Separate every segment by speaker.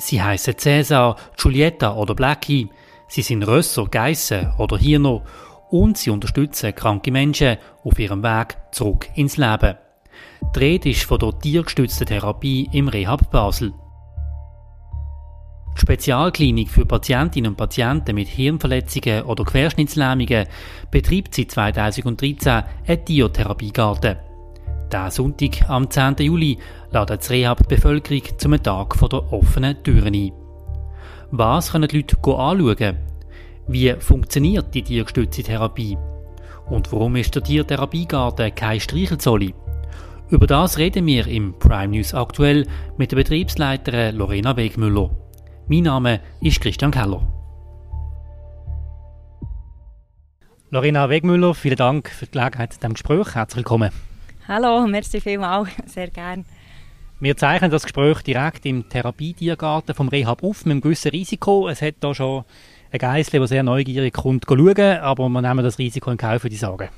Speaker 1: Sie heißen Cäsar, Giulietta oder Blackie. Sie sind Rösser, Geissen oder Hirner und sie unterstützen kranke Menschen auf ihrem Weg zurück ins Leben. Die Rede ist von der tiergestützten Therapie im Rehab Basel. Die Spezialklinik für Patientinnen und Patienten mit Hirnverletzungen oder Querschnittslähmungen betreibt seit 2013 einen Tiertherapiegarten. Diesen Sonntag, am 10. Juli, ladet das Rehab die Bevölkerung zum Tag der offenen Türen ein. Was können die Leute anschauen? Wie funktioniert die tiergestützte Therapie? Und warum ist der Tiertherapiegarten kein Streichelzolli? Über das reden wir im Prime News aktuell mit der Betriebsleiterin Lorena Wegmüller. Mein Name ist Christian Keller. Lorena Wegmüller, vielen Dank für die Gelegenheit zu diesem Gespräch. Herzlich willkommen.
Speaker 2: Hallo, merci vielmals, sehr gerne.
Speaker 1: Wir zeichnen das Gespräch direkt im Therapietiergarten vom Rehab auf mit einem gewissen Risiko. Es hat da schon ein Geissle, der sehr neugierig kommt, schauen, aber wir nehmen das Risiko in Kauf, würde ich sagen.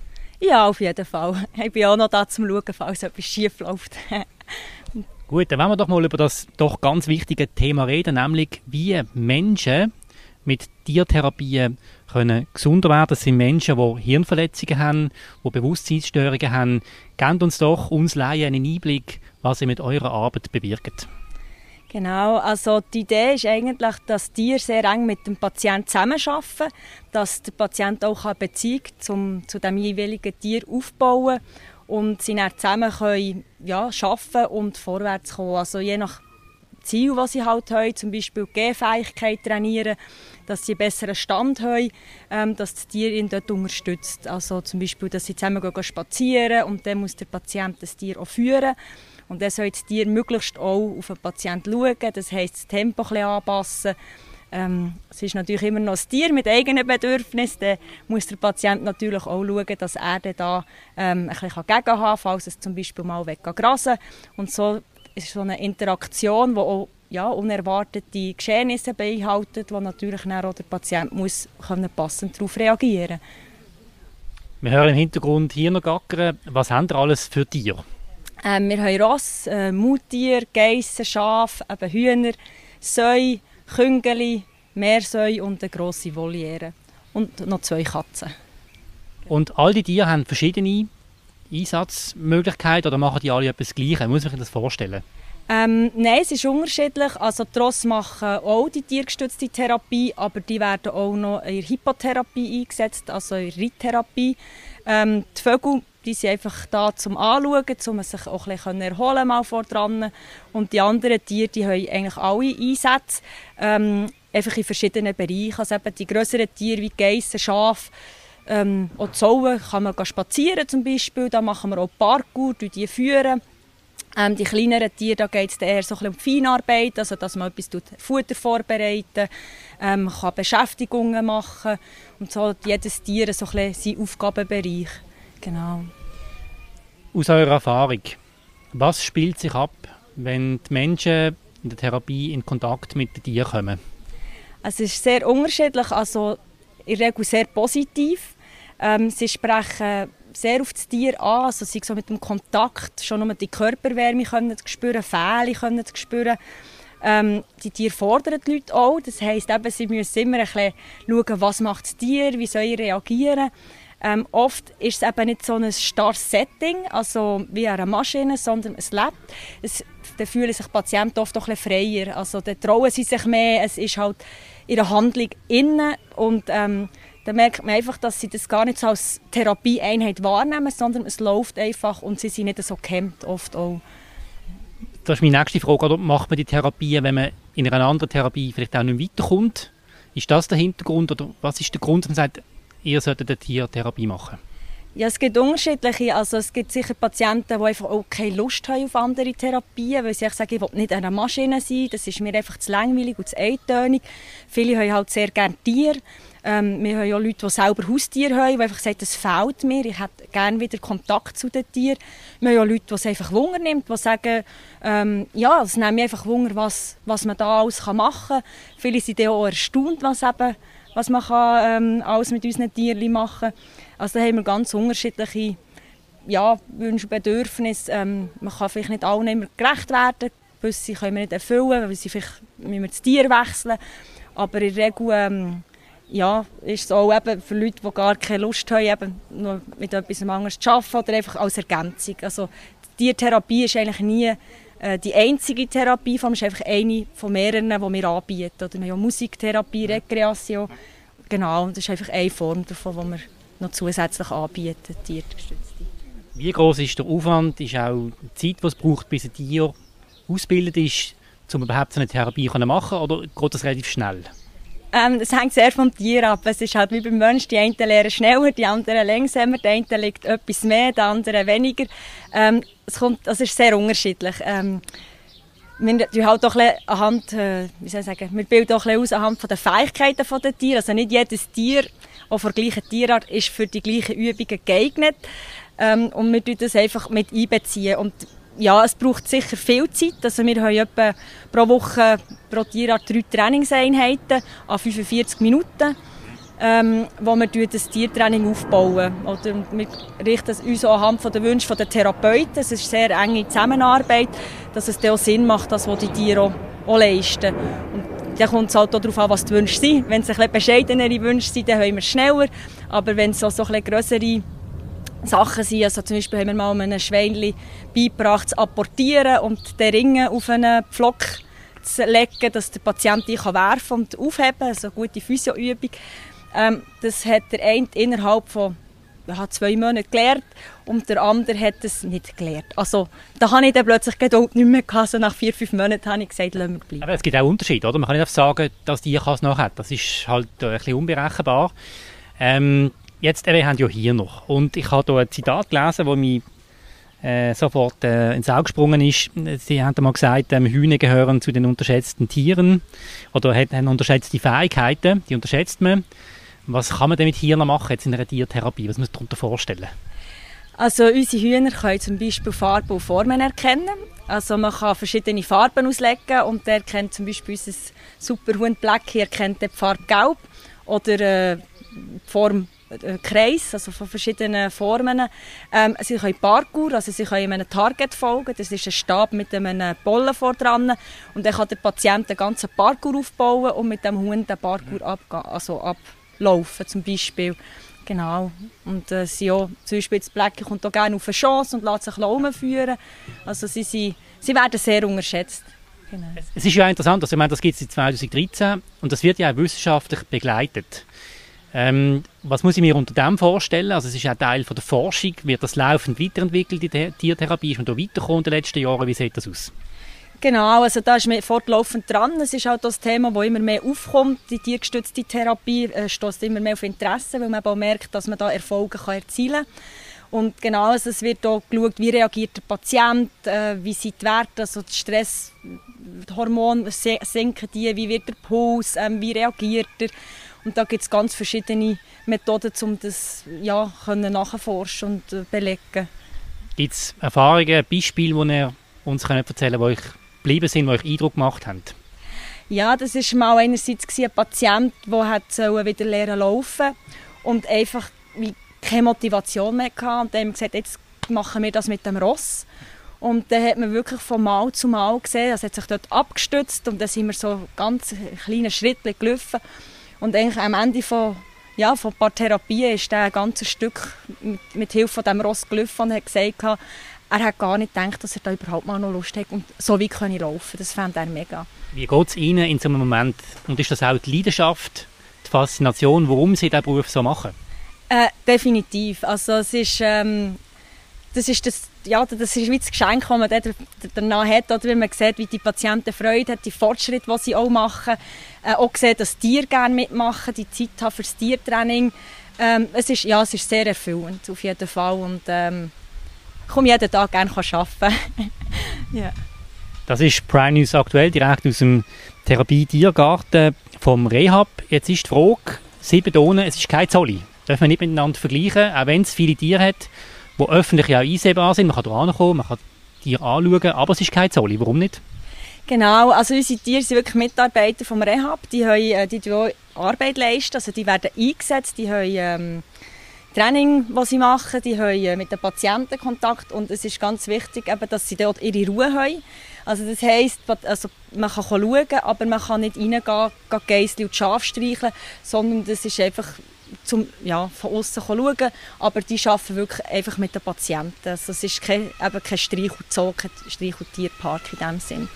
Speaker 2: Ja, auf jeden Fall. Ich bin auch noch da zum Schauen, falls etwas schief läuft.
Speaker 1: Gut, dann wollen wir doch mal über das doch ganz wichtige Thema reden, nämlich wie Menschen mit Tiertherapien können gesunder werden. Das sind Menschen, die Hirnverletzungen haben, die Bewusstseinsstörungen haben. Gebt uns doch uns Laien einen Einblick, was ihr mit eurer Arbeit bewirkt.
Speaker 2: Genau, also die Idee ist eigentlich, dass die sehr eng mit dem Patienten zusammenarbeiten, dass der Patient auch eine Beziehung zum, zu dem jeweiligen Tier aufbauen und sie dann zusammen können, ja, arbeiten und vorwärts kommen. Also je nach Ziel, was sie halt haben, zum Beispiel die Gehfähigkeit trainieren, dass sie einen besseren Stand haben, ähm, dass das Tier ihn dort unterstützt. Also zum Beispiel, dass sie zusammen gehen spazieren und dann muss der Patient das Tier auch führen. Und dann soll das Tier möglichst auch auf den Patienten schauen, das heisst das Tempo ein anpassen. Ähm, es ist natürlich immer noch ein Tier mit eigenen Bedürfnissen. Dann muss der Patient natürlich auch schauen, dass er da ähm, ein bisschen gegenhaben kann, falls es zum Beispiel mal grasen Und so ist so eine Interaktion, die auch ja, unerwartete Geschehnisse beinhaltet, wo natürlich dann auch der Patient muss können passend darauf reagieren
Speaker 1: Wir hören im Hintergrund hier noch gackern. Was haben ihr alles für Tiere?
Speaker 2: Ähm, wir haben Ross, äh, Muttier, Geissen, Schafe, eben Hühner, Säu, Küngeli, Meersäu und eine grosse Voliere. Und noch zwei Katzen.
Speaker 1: Und all die Tiere haben verschiedene Einsatzmöglichkeiten oder machen die alle etwas Gleiches? Muss man sich das vorstellen?
Speaker 2: Ähm, nein, es ist unterschiedlich. Also die Ross machen auch die tiergestützte Therapie, aber die werden auch noch in Hypotherapie eingesetzt, also in Reittherapie. Ähm, die Vögel die sind einfach da zum Anschauen, um sich auch ein bisschen erholen mal vor dran. Und die anderen Tiere, die haben eigentlich alle Einsätze, ähm, einfach in verschiedenen Bereichen. Also eben die größeren Tiere wie Geissen, Schafe, ähm, auch Zauen kann man spazieren zum Beispiel. Da machen wir auch Parkour, die führen. Ähm, die kleineren Tiere, da geht es eher so ein um Feinarbeit, also dass man etwas tut, Futter vorbereiten ähm, kann Beschäftigungen machen und so jedes Tier so ein seinen Aufgabenbereich. Genau.
Speaker 1: Aus eurer Erfahrung, was spielt sich ab, wenn die Menschen in der Therapie in Kontakt mit den Tieren kommen?
Speaker 2: Es ist sehr unterschiedlich, also in der Regel sehr positiv. Ähm, sie sprechen sehr auf das Tier an, also sie so mit dem Kontakt schon nur die Körperwärme können spüren, Fähle können spüren. Ähm, die Tiere fordern die Leute auch, das heisst eben, sie müssen immer ein bisschen schauen, was macht das Tier, wie soll ich reagieren. Ähm, oft ist es eben nicht so ein starres Setting, also wie eine Maschine, sondern es lebt. Es, dann fühlen sich Patienten oft auch ein bisschen freier, also dann trauen sie sich mehr, es ist halt ihre Handlung innen und ähm, dann merkt man einfach, dass sie das gar nicht so als Therapieeinheit wahrnehmen, sondern es läuft einfach und sie sind nicht so gehemmt oft auch.
Speaker 1: Das ist meine nächste Frage. Oder macht man die Therapie, wenn man in einer anderen Therapie vielleicht auch nicht weiterkommt? Ist das der Hintergrund oder was ist der Grund, dass man sagt, ihr solltet eine Tiertherapie machen?
Speaker 2: Ja, es gibt unterschiedliche. Also es gibt sicher Patienten, die einfach auch keine Lust haben auf andere Therapien, weil sie sagen, ich will nicht eine Maschine sein, das ist mir einfach zu langweilig und zu eintönig. Viele haben halt sehr gerne Tiere. Ähm, wir haben ja Leute, die selber Haustiere haben, die einfach sagen, das fehlt mir, ich hätte gerne wieder Kontakt zu den Tieren. Wir haben ja Leute, die es einfach Wunder nimmt, die sagen, ähm, ja, es nimmt mich einfach Wunder, was, was man da alles machen kann. Viele sind auch erstaunt, was, eben, was man kann, ähm, alles mit unseren Tieren machen kann. Also da haben wir ganz unterschiedliche ja, Wünsche, Bedürfnisse. Ähm, man kann vielleicht nicht allen immer gerecht werden. gewisse können wir nicht erfüllen, weil sie vielleicht müssen wir das Tier wechseln. Aber in der Regel ähm, ja, ist es auch eben für Leute, die gar keine Lust haben, eben noch mit etwas anderes zu arbeiten oder einfach als Ergänzung. Also die Tiertherapie ist eigentlich nie die einzige Therapieform, es ist einfach eine von mehreren, die wir anbieten. Oder wir haben ja Musiktherapie, Rekreation. Genau, das ist einfach eine Form davon, die wir noch zusätzlich anbieten, tiergestützte.
Speaker 1: Wie groß ist der Aufwand, ist auch die Zeit, die es braucht, bis ein Tier ausgebildet ist, um überhaupt so eine Therapie zu machen, oder geht das relativ schnell?
Speaker 2: Ähm, das hängt sehr vom Tier ab. Es ist halt wie beim Menschen, die einen lernen schneller, die anderen langsamer, der eine legt etwas mehr, der andere weniger. Ähm, es kommt, das ist sehr unterschiedlich. Ähm, wir halt auch anhand, äh, wie soll ich sagen, wir bilden auch aus anhand von den Fähigkeiten der Tiere. Also nicht jedes Tier, auch von der gleichen Tierart, ist für die gleichen Übungen geeignet. Ähm, und wir beziehen das einfach mit einbeziehen. Und ja, es braucht sicher viel Zeit. Also wir haben etwa pro Woche pro Tierart drei Trainingseinheiten an 45 Minuten, ähm, wo wir das Tiertraining aufbauen. Oder wir richten uns auch anhand der Wünsche der Therapeuten. Es ist sehr enge Zusammenarbeit, dass es auch Sinn macht, das, was die Tiere auch, auch leisten. Und dann kommt es halt auch darauf an, was die Wünsche sind. Wenn es ein bescheidenere Wünsche sind, dann haben wir schneller. Aber wenn es auch so ein bisschen grössere Sachen sind. Also zum Beispiel haben wir mal einem Schweinchen beigebracht, zu apportieren und den Ringen auf einen Pflock zu legen, dass der Patient die kann werfen und aufheben Also eine gute Physioübung. Ähm, das hat der eine innerhalb von ja, zwei Monaten gelernt und der andere hat es nicht gelernt. Also da habe ich dann plötzlich Geduld nicht mehr gehabt. Also nach vier, fünf Monaten habe ich gesagt, lassen wir bleiben.
Speaker 1: Aber es gibt auch Unterschiede, oder? Man kann nicht einfach sagen, dass die es noch hat. Das ist halt ein bisschen unberechenbar. Ähm, jetzt, wir haben ja hier noch. Und ich habe hier ein Zitat gelesen, das mir äh, sofort äh, ins Auge gesprungen ist. Sie haben mal gesagt, ähm, Hühner gehören zu den unterschätzten Tieren oder haben unterschätzte Fähigkeiten, die unterschätzt man. Was kann man denn mit Hirn machen jetzt in einer Tiertherapie? Was muss man darunter vorstellen?
Speaker 2: Also unsere Hühner können zum Beispiel Farben und Formen erkennen. Also man kann verschiedene Farben auslegen und der kennt zum Beispiel unser Superhund Black hier kennt die Farbe Gelb oder äh, die Form Kreis, also von verschiedenen Formen. Ähm, sie können Parkour, also sie können einem Target folgen. Das ist ein Stab mit einem Bollen vor dran. Und dann kann der Patient den ganzen Parkour aufbauen und mit dem Hund den Parkour abgehen, also ablaufen zum Beispiel. Genau. Und äh, sie auch, zum Beispiel das Black kommt auch gerne auf eine Chance und lässt sich umführen. Also sie, sie, sie werden sehr unterschätzt.
Speaker 1: Genau. Es ist ja interessant, also ich meine, das gibt es seit 2013 und das wird ja auch wissenschaftlich begleitet. Ähm, was muss ich mir unter dem vorstellen? Also es ist ja Teil von der Forschung. Wird das laufend weiterentwickelt, die Tiertherapie? Ist man da weitergekommen in den letzten Jahren? Wie sieht das aus?
Speaker 2: Genau, also da ist man fortlaufend dran. Es ist auch das Thema, das immer mehr aufkommt. Die tiergestützte Therapie äh, stößt immer mehr auf Interesse, weil man auch merkt, dass man da Erfolge kann erzielen kann. Und genau, also es wird auch geschaut, wie reagiert der Patient, äh, wie sind die Werte, also die Stresshormone sinken die, wie wird der Puls, äh, wie reagiert er. Und da gibt es ganz verschiedene Methoden, um das ja, können nachforschen und äh, belegen.
Speaker 1: Gibt es Erfahrungen, Beispiele, die ihr uns erzählen könnt, die euch geblieben sind, die euch Eindruck gemacht haben?
Speaker 2: Ja, das war mal einerseits ein Patient, der wieder lernen laufen und einfach keine Motivation mehr hatte. Und dann haben wir gesagt, jetzt machen wir das mit dem Ross. Und dann hat man wirklich von Mal zu Mal gesehen, er hat sich dort abgestützt und dann sind wir so ganz kleine Schritte gelaufen. Und eigentlich am Ende von, ja, von ein paar Therapien ist ein ganzes Stück mit, mit Hilfe von dem Ross gelaufen und hat gesagt, er hat gar nicht gedacht, dass er da überhaupt mal noch Lust hat und so wie kann ich laufen. Das fand er mega.
Speaker 1: Wie geht es Ihnen in so einem Moment? Und ist das auch die Leidenschaft, die Faszination, warum Sie diesen Beruf so machen?
Speaker 2: Äh, definitiv. Also es ist, ähm, das ist das ja, das ist wie das Geschenk, das man danach hat, oder wenn man sieht, wie die Patienten Freude haben, die Fortschritte, die sie auch machen, äh, auch sieht, dass Tiere gerne mitmachen, die Zeit haben für das Tiertraining. Ähm, es, ist, ja, es ist sehr erfüllend, auf jeden Fall. Und ähm, ich komme jeden Tag gerne arbeiten.
Speaker 1: yeah. Das ist Prime News aktuell, direkt aus dem Therapie-Tiergarten vom Rehab. Jetzt ist die Frage, sieben Tonnen, es ist kein Zolli. Das darf man nicht miteinander vergleichen, auch wenn es viele Tiere hat die öffentlich auch einsehbar sind. Man kann da kommen, man kann die anschauen, aber es ist kein Zolli. Warum nicht?
Speaker 2: Genau, also unsere Tiere sind wirklich Mitarbeiter vom Rehab. Die, haben, äh, die, Arbeit leisten, also die werden eingesetzt, die haben... Ähm, Training, das sie machen, die haben mit den Patienten Kontakt und es ist ganz wichtig, eben, dass sie dort ihre Ruhe haben. Also das heisst, also man kann schauen, aber man kann nicht reingehen, Geissli und Schaf streicheln, sondern das ist einfach zum, ja, von außen schauen, aber die arbeiten wirklich einfach mit den Patienten. Also es ist kein, eben kein Streich- und Zoo, kein Streich- und Tierpark in dem Sinn.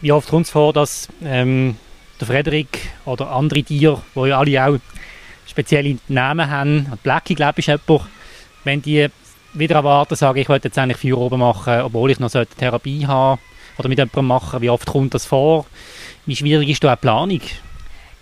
Speaker 1: Wie oft kommt es vor, dass ähm, der Frederik oder andere Tiere, die ja alle auch spezielle Namen haben, Blackie glaube ich ist jemand, wenn die wieder erwarten, sagen, ich wollte jetzt eigentlich Feuer oben machen, obwohl ich noch eine Therapie habe oder mit jemandem machen, wie oft kommt das vor? Wie schwierig ist da eine Planung?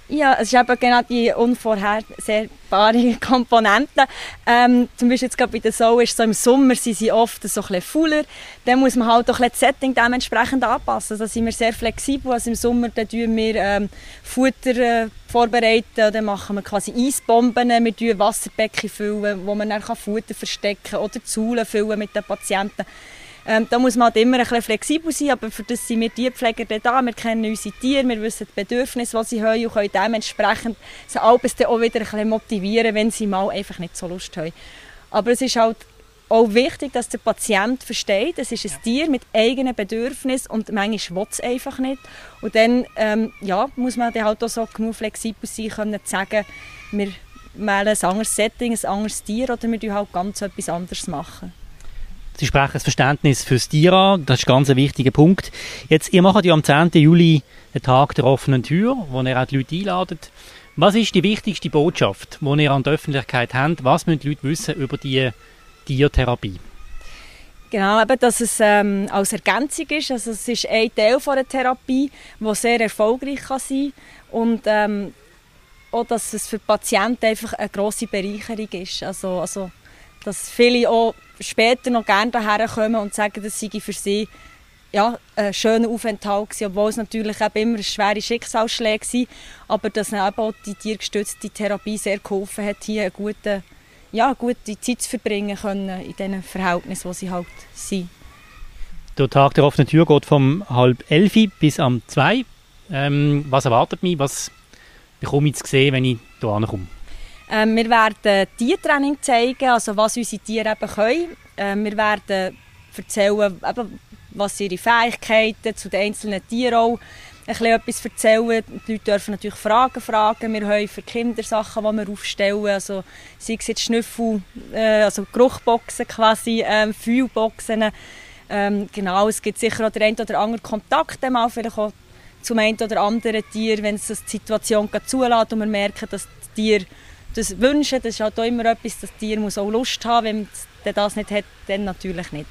Speaker 2: Ja, es ist eben genau die unvorhersehbare Komponente. Ähm, zum Beispiel jetzt gerade bei der Sau ist so im Sommer sind sie oft so ein bisschen fauler. Dann muss man halt auch das Setting dementsprechend anpassen. Da sind wir sehr flexibel. Also im Sommer dann wir ähm, Futter äh, vorbereiten, dann machen wir quasi Eisbomben, wir füllen Wasserbecken, füllen, wo man dann Futter verstecken kann oder Zuhlen füllen mit den Patienten. Ähm, da muss man halt immer ein bisschen flexibel sein, aber für das sind wir Tierpfleger da. Wir kennen unsere Tiere, wir wissen die Bedürfnisse, die sie haben und können dementsprechend sie alles dann auch wieder ein bisschen motivieren, wenn sie mal einfach nicht so Lust haben. Aber es ist halt auch wichtig, dass der Patient versteht, es ist ein Tier mit eigenen Bedürfnissen und manchmal will es einfach nicht. Und dann ähm, ja, muss man dann halt auch so genug flexibel sein, können zu sagen, wir wählen ein anderes Setting, ein anderes Tier oder wir halt ganz etwas anderes machen.
Speaker 1: Sie sprechen das Verständnis fürs Tier an, das ist ein ganz wichtiger Punkt. Jetzt, ihr macht ja am 10. Juli den Tag der offenen Tür, wo ihr auch die Leute einladet. Was ist die wichtigste Botschaft, die ihr an der Öffentlichkeit habt? Was müssen die Leute wissen über die Tiertherapie?
Speaker 2: Genau, eben, dass es ähm, als Ergänzung ist. Also es ist ein Teil von der Therapie, der sehr erfolgreich kann sein kann. Und ähm, auch, dass es für die Patienten einfach eine grosse Bereicherung ist. Also, also dass viele auch später noch gerne daher kommen und sagen, das sei für sie ja, ein schöner Aufenthalt gewesen, obwohl es natürlich eben immer schwere Schicksalsschläge waren, aber dass auch die tiergestützte Therapie sehr geholfen hat, hier eine gute, ja, gute Zeit zu verbringen können in diesen Verhältnissen, wo sie halt sind.
Speaker 1: Der Tag der offenen Tür geht vom halb elf bis am zwei. Ähm, was erwartet mich? Was bekomme ich zu sehen, wenn ich hier ankomme?
Speaker 2: Ähm, wir werden Tiertraining zeigen, also was unsere Tiere eben können. Ähm, wir werden erzählen, eben, was ihre Fähigkeiten zu den einzelnen Tieren auch ein bisschen etwas erzählen. Die Leute dürfen natürlich Fragen fragen. Wir haben für Kinder Sachen, die wir aufstellen. Also, sei es jetzt Schnüffel, äh, also Geruchboxen quasi, ähm, Fühlboxen. Ähm, genau, es gibt sicher auch den einen oder anderen Kontakt mal vielleicht auch zum einen oder anderen Tier, wenn es die Situation zulässt und wir merken, dass das Tier das wünschen, das ist halt auch immer etwas, das Tier muss auch Lust haben, wenn es das nicht hat, dann natürlich nicht.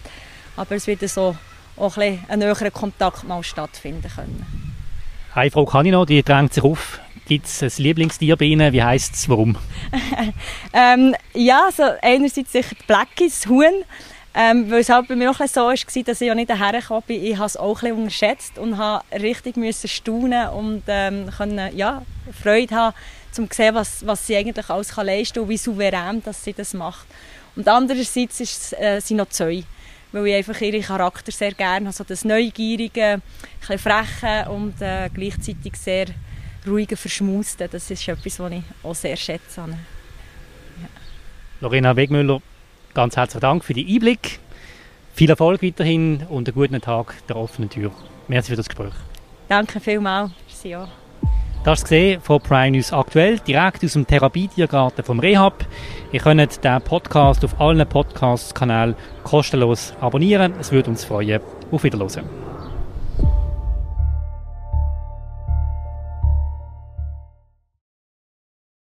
Speaker 2: Aber es wird so auch ein, ein näherer Kontakt mal stattfinden können.
Speaker 1: Eine Frage kann ich noch, die drängt sich auf. Gibt es ein Lieblingstier bei Ihnen? Wie heisst es? Warum?
Speaker 2: ähm, ja, also einerseits sicher die Blackies, das Huhn. Ähm, weil es halt bei mir auch so war, dass ich ja nicht daher bin. Ich habe es auch ein unterschätzt und habe richtig müssen staunen und ähm, können, ja, Freude haben um zu sehen, was, was sie eigentlich alles kann leisten kann und wie souverän dass sie das macht. Und andererseits ist, äh, sind noch Zeu, weil ich einfach ihren Charakter sehr gerne habe, so das Neugierige, ein freche und äh, gleichzeitig sehr ruhige, verschmuste. Das ist etwas, was ich auch sehr schätze. Ja.
Speaker 1: Lorena Wegmüller, ganz herzlichen Dank für den Einblick. Viel Erfolg weiterhin und einen guten Tag der offenen Tür. Merci für das Gespräch.
Speaker 2: Danke vielmals. Sie auch.
Speaker 1: Das gesehen von Prime News aktuell, direkt aus dem Therapietiergarten vom Rehab. Ihr könnt den Podcast auf allen Podcast-Kanälen kostenlos abonnieren. Es würde uns freuen. Auf Wiedersehen.